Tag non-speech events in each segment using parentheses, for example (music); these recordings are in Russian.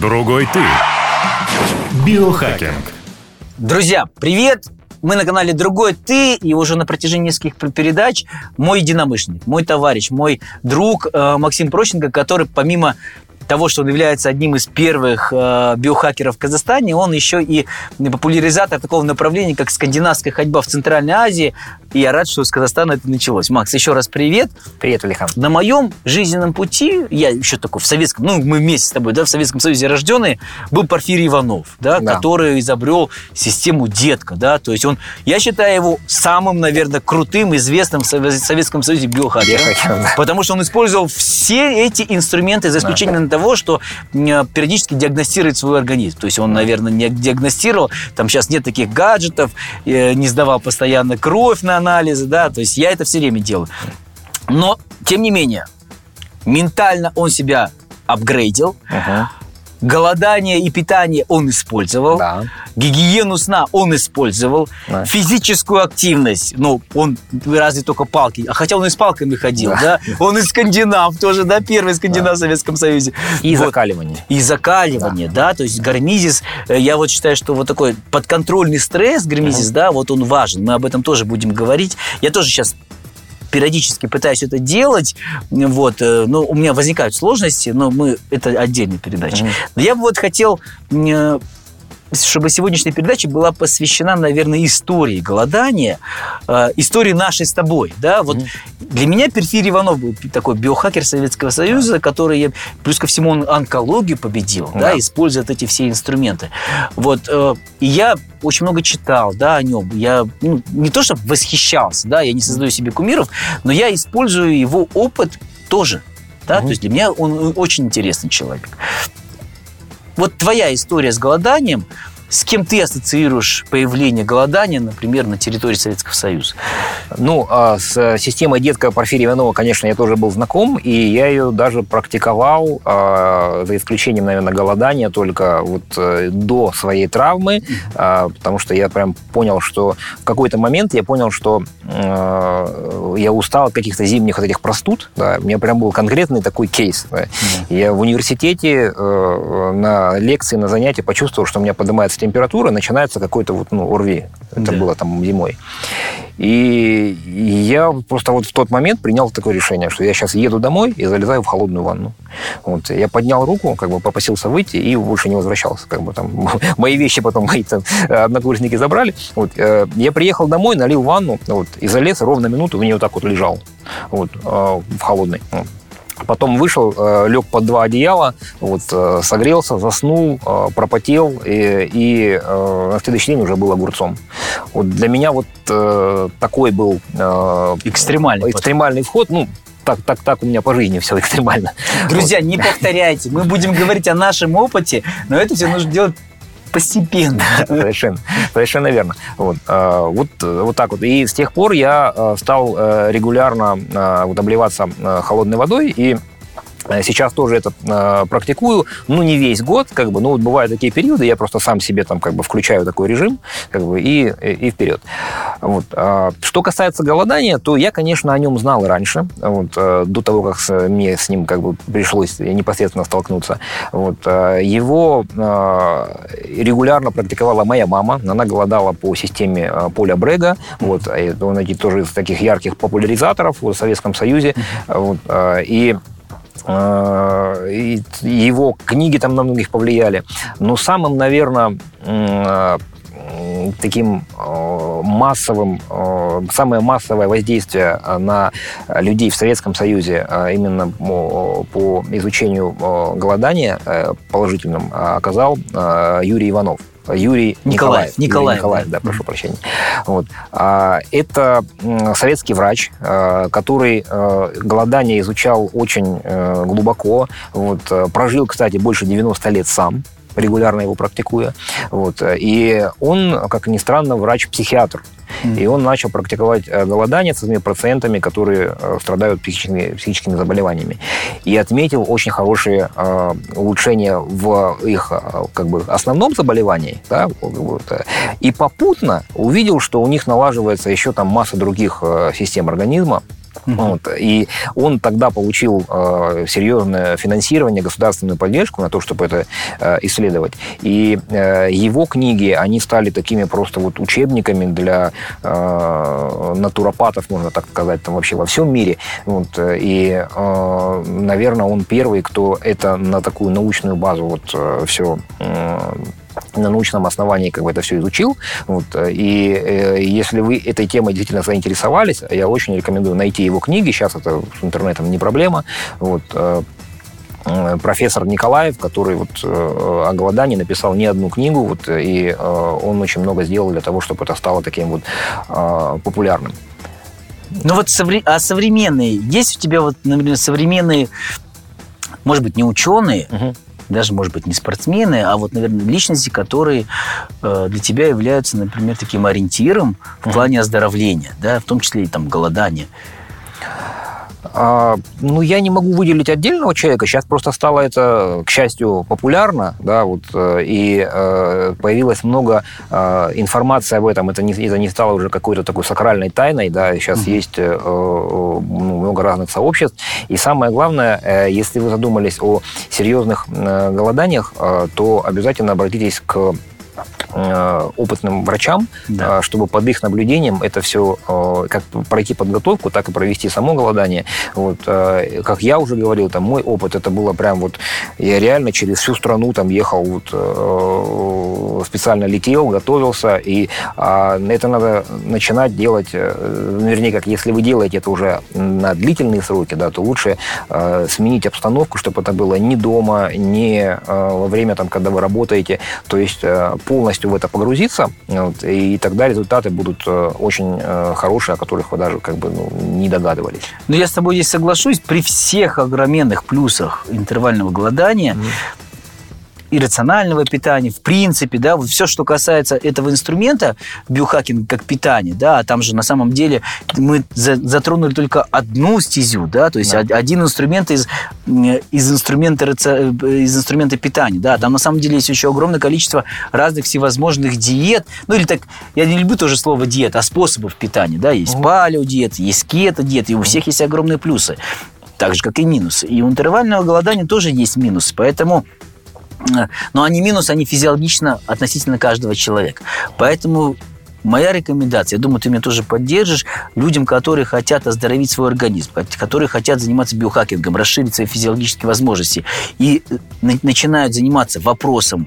Другой ты. Биохакинг. Друзья, привет! Мы на канале «Другой ты» и уже на протяжении нескольких передач мой единомышленник, мой товарищ, мой друг э, Максим Прощенко, который помимо того, что он является одним из первых э, биохакеров в Казахстане, он еще и популяризатор такого направления, как скандинавская ходьба в Центральной Азии. И я рад, что с Казахстана это началось. Макс, еще раз привет. Привет, Алихан. На моем жизненном пути, я еще такой в Советском, ну, мы вместе с тобой, да, в Советском Союзе рожденный, был Порфирий Иванов, да, Да. который изобрел систему детка, да, то есть он, я считаю его самым, наверное, крутым, известным в Сове- Советском Союзе биохакером. Биохакером, да. Потому что он использовал все эти инструменты, за исключением того, что м, периодически диагностирует свой организм. То есть он, наверное, не диагностировал, там сейчас нет таких гаджетов, э, не сдавал постоянно кровь на анализы, да, то есть я это все время делаю. Но, тем не менее, ментально он себя апгрейдил, Мгм. Голодание и питание он использовал, Да. гигиену сна он использовал, Да. физическую активность, ну, он разве только палки, а хотя он и с палками ходил, да, Да. он из скандинав тоже, да, первый скандинав в Советском Союзе. И Вот. закаливание. И закаливание, да. то есть гармизис, э, я вот считаю, что вот такой подконтрольный стресс, гармизис, да, вот он важен, мы об этом тоже будем говорить. Я тоже сейчас периодически пытаюсь это делать, вот, э, но у меня возникают сложности, но мы, это отдельная передача. Но я бы вот хотел, э, чтобы сегодняшняя передача была посвящена, наверное, истории голодания, э, истории нашей с тобой, да, вот Мгм. для меня Перфирий Иванов был такой биохакер Советского Союза, который, плюс ко всему, он онкологию победил, да, Да. используя эти все инструменты. Вот, э, и я очень много читал, да, о нем. Я ну, не то чтобы восхищался, да, я не создаю себе кумиров, но я использую его опыт тоже, да, Мгм. то есть для меня он очень интересный человек. Вот твоя история с голоданием, с кем ты ассоциируешь появление голодания, например, на территории Советского Союза? Ну, а с э, системой детка Порфирия Иванова, конечно, я тоже был знаком, и я ее даже практиковал, а, за исключением, наверное, голодания, только вот э, до своей травмы, а, потому что я прям понял, что в какой-то момент я понял, что э, я устал от каких-то зимних вот этих простуд, да, у меня прям был конкретный такой кейс. да. Я в университете на лекции, на занятии почувствовал, что у меня поднимается температура, начинается какой-то вот, ну, ОРВИ. Это Да. было там зимой. И я просто вот в тот момент принял такое решение, что я сейчас еду домой и залезаю в холодную ванну. Вот. Я поднял руку, как бы попросился выйти и больше не возвращался. Как бы там (laughs) мои вещи потом мои там однокурсники забрали. Вот. э, Я приехал домой, налил ванну вот, и залез ровно минуту в нее вот так вот лежал. Вот, э, в холодной. Потом вышел, э, лег под два одеяла, вот, э, согрелся, заснул, э, пропотел, и, и на следующий день уже был огурцом. Вот для меня вот такой был Экстремальный экстремальный вход. Ну, так, так, так у меня по жизни все экстремально. Друзья, не повторяйте. Мы будем говорить о нашем опыте, но это все нужно делать постепенно. Совершенно, совершенно верно. Вот, э, вот, э, вот так вот. И с тех пор я э, стал регулярно вот, обливаться холодной водой и Сейчас тоже это э, практикую, ну, не весь год, как бы, ну, вот бывают такие периоды, я просто сам себе там, как бы, включаю такой режим, как бы, и, и, вперед. Вот. А, Что касается голодания, то я, конечно, о нем знал и раньше, вот, э, до того, как мне с ним, как бы, пришлось непосредственно столкнуться. Вот. а, Его э, регулярно практиковала моя мама, она голодала по системе э, Поля Брега, вот, он один тоже из таких ярких популяризаторов в Советском Союзе, вот, э, и э, и его книги там на многих повлияли. Но самым, наверное, таким э, массовым, самое массовое воздействие на людей в Советском Союзе именно по изучению голодания э, положительным оказал Юрий Иванов. Юрий Николаев, Николаев. Николаев, Николаев, да. да, прошу прощения. Вот. А, Это советский врач, э, который э, голодание изучал очень э, глубоко. Вот. э, Прожил, кстати, больше 90 лет сам регулярно его практикуя. Вот. И он, как ни странно, врач-психиатр. И он начал практиковать э, голодание с своими пациентами, которые э, страдают психическими, психическими заболеваниями. И отметил очень хорошие э, улучшения в их э, как бы, основном заболевании. Да, вот, и попутно увидел, что у них налаживается еще там масса других систем организма, Mm-hmm. Вот. И он тогда получил э, серьезное финансирование, государственную поддержку на то, чтобы это э, исследовать. И э, его книги, они стали такими просто вот учебниками для э, натуропатов, можно так сказать, там вообще во всем мире. Вот. И, э, наверное, он первый, кто это на такую научную базу вот э, все э, на научном основании как бы это все изучил. Вот, и э, если вы этой темой действительно заинтересовались, я очень рекомендую найти его книги. Сейчас это с интернетом не проблема. Вот, э, э профессор Николаев, который вот э, о голодании написал не одну книгу, вот, и э, он очень много сделал для того, чтобы это стало таким вот э, популярным. Ну вот совре- а современные, есть у тебя вот, например, современные, может быть, не ученые, угу даже, может быть, не спортсмены, а вот, наверное, личности, которые э, для тебя являются, например, таким ориентиром в плане оздоровления, да, в том числе и там голодания. А, ну, я не могу выделить отдельного человека. Сейчас просто стало это, к счастью, популярно, да, вот, э, и э, появилось много э, информации об этом. Это не, это не стало уже какой-то такой сакральной тайной, да, сейчас mm-hmm. есть э, ну, много разных сообществ. И самое главное, э, если вы задумались о серьезных э, голоданиях, э, то обязательно обратитесь к Э, опытным врачам, да. Э, чтобы под их наблюдением это все э, как пройти подготовку, так и провести само голодание. Вот, как я уже говорил, там мой опыт это было прям вот я реально через всю страну там ехал, вот, специально летел, готовился, и а, это надо начинать делать, вернее, как если вы делаете это уже на длительные сроки, да, то лучше сменить обстановку, чтобы это было не дома, не во время, там, когда вы работаете, то есть полностью в это погрузиться, вот, и тогда результаты будут э, очень э, хорошие, о которых вы даже как бы ну, не догадывались. Но я с тобой здесь соглашусь, при всех огроменных плюсах интервального голодания mm и рационального питания, в принципе, да, вот все, что касается этого инструмента, биохакинг как питание, да, там же на самом деле мы затронули только одну стезю, да, то есть да. один инструмент из, из, инструмента, из инструмента питания, да, там на самом деле есть еще огромное количество разных всевозможных диет, ну или так, я не люблю тоже слово диет, а способов питания, да, есть угу. палеодиет, есть кето-диет, и у всех есть огромные плюсы так же, как и минусы. И у интервального голодания тоже есть минусы. Поэтому но они минус, они физиологично относительно каждого человека. Поэтому Моя рекомендация, я думаю, ты меня тоже поддержишь, людям, которые хотят оздоровить свой организм, которые хотят заниматься биохакингом, расширить свои физиологические возможности и э, начинают заниматься вопросом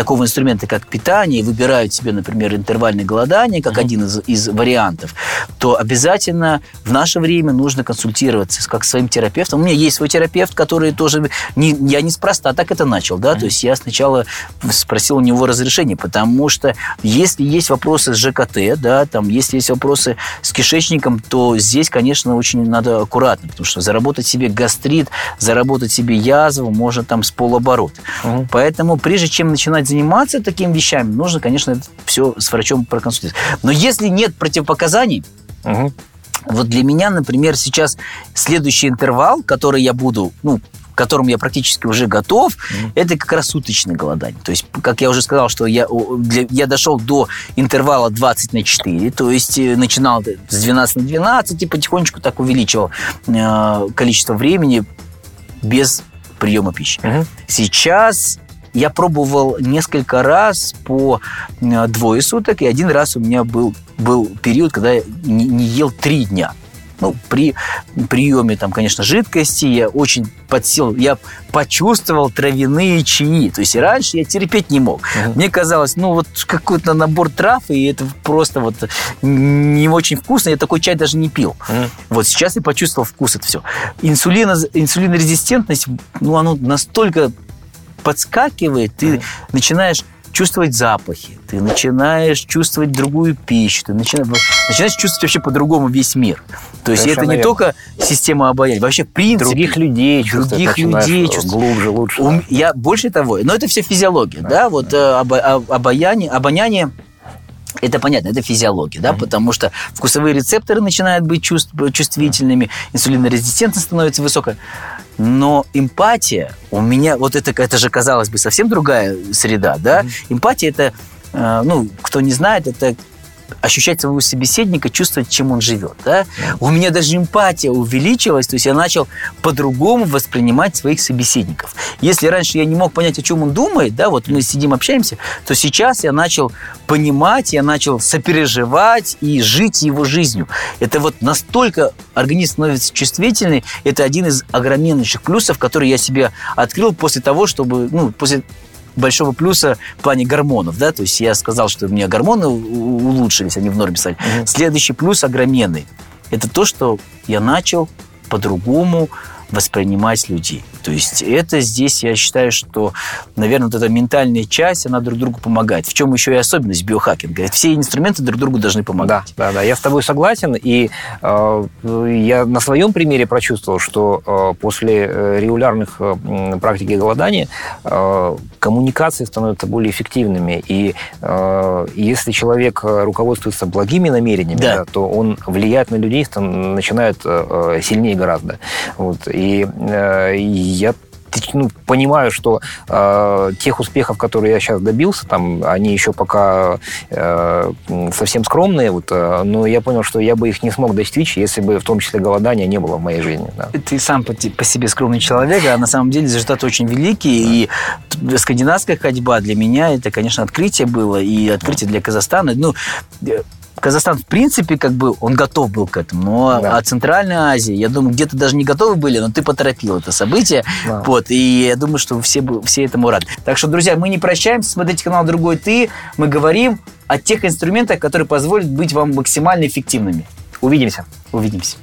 такого инструмента, как питание, выбирают себе, например, интервальное голодание, как mm-hmm. один из, из вариантов, то обязательно в наше время нужно консультироваться как своим терапевтом. У меня есть свой терапевт, который тоже... Не, я неспроста так это начал, да, mm-hmm. то есть я сначала спросил у него разрешение, потому что если есть вопросы с ЖКТ, да, там, если есть вопросы с кишечником, то здесь, конечно, очень надо аккуратно, потому что заработать себе гастрит, заработать себе язву можно там с полоборота. Угу. Поэтому прежде чем начинать заниматься такими вещами, нужно, конечно, все с врачом проконсультировать. Но если нет противопоказаний, угу. Вот для меня, например, сейчас следующий интервал, который я буду, ну, которому я практически уже готов, mm-hmm. это как раз суточное голодание. То есть, как я уже сказал, что я, для, я дошел до интервала 20 на 4, то есть э, начинал с 12 на 12 и потихонечку так увеличивал э, количество времени без приема пищи. Mm-hmm. Сейчас я пробовал несколько раз по э, двое суток, и один раз у меня был, был период, когда я не, не ел три дня. Ну, при приеме, там, конечно, жидкости я очень подсел, я почувствовал травяные чаи. То есть и раньше я терпеть не мог. Uh-huh. Мне казалось, ну, вот какой-то набор трав, и это просто вот не очень вкусно. Я такой чай даже не пил. Uh-huh. Вот сейчас я почувствовал вкус это все. Инсулина, инсулинорезистентность, ну, оно настолько подскакивает, ты uh-huh. начинаешь чувствовать запахи, ты начинаешь чувствовать другую пищу, ты начинаешь, начинаешь чувствовать вообще по-другому весь мир. То есть Совершенно это не верно. только система обаяния, вообще в принципе... Других людей Других людей Глубже, лучше. Да. Я больше того, но это все физиология, да, да вот да. Э, обаяние, обоняние это понятно, это физиология, да, mm-hmm. потому что вкусовые рецепторы начинают быть чувств, чувствительными, инсулинорезистентность становится высокой. Но эмпатия у меня, вот это, это же, казалось бы, совсем другая среда, да. Mm-hmm. Эмпатия это, э, ну, кто не знает, это ощущать своего собеседника, чувствовать, чем он живет. Да? У меня даже эмпатия увеличилась, то есть я начал по-другому воспринимать своих собеседников. Если раньше я не мог понять, о чем он думает, да, вот мы сидим, общаемся, то сейчас я начал понимать, я начал сопереживать и жить его жизнью. Это вот настолько организм становится чувствительный, это один из огромнейших плюсов, который я себе открыл после того, чтобы, ну, после большого плюса в плане гормонов, да, то есть я сказал, что у меня гормоны улучшились, они в норме стали. Угу. Следующий плюс огроменный – это то, что я начал по-другому воспринимать людей. То есть это здесь, я считаю, что, наверное, вот эта ментальная часть, она друг другу помогает. В чем еще и особенность биохакинга? Все инструменты друг другу должны помогать. Да, да, да. Я с тобой согласен. И э, я на своем примере прочувствовал, что э, после э, регулярных э, практики голодания э, коммуникации становятся более эффективными. И э, если человек руководствуется благими намерениями, да. Да, то он влияет на людей, начинает э, сильнее гораздо. Вот. И э, я ну, понимаю, что э, тех успехов, которые я сейчас добился, там, они еще пока э, совсем скромные, вот, э, но я понял, что я бы их не смог достичь, если бы в том числе голодания не было в моей жизни. Да. Ты сам по, по себе скромный человек, а на самом деле результаты очень великие, да. и скандинавская ходьба для меня это, конечно, открытие было, и открытие для Казахстана. Ну, Казахстан, в принципе, как бы он готов был к этому. Но да. а Центральная Азия, я думаю, где-то даже не готовы были, но ты поторопил это событие. Да. Вот, и я думаю, что все, все этому рады. Так что, друзья, мы не прощаемся. Смотрите канал «Другой ты». Мы говорим о тех инструментах, которые позволят быть вам максимально эффективными. Увидимся. Увидимся.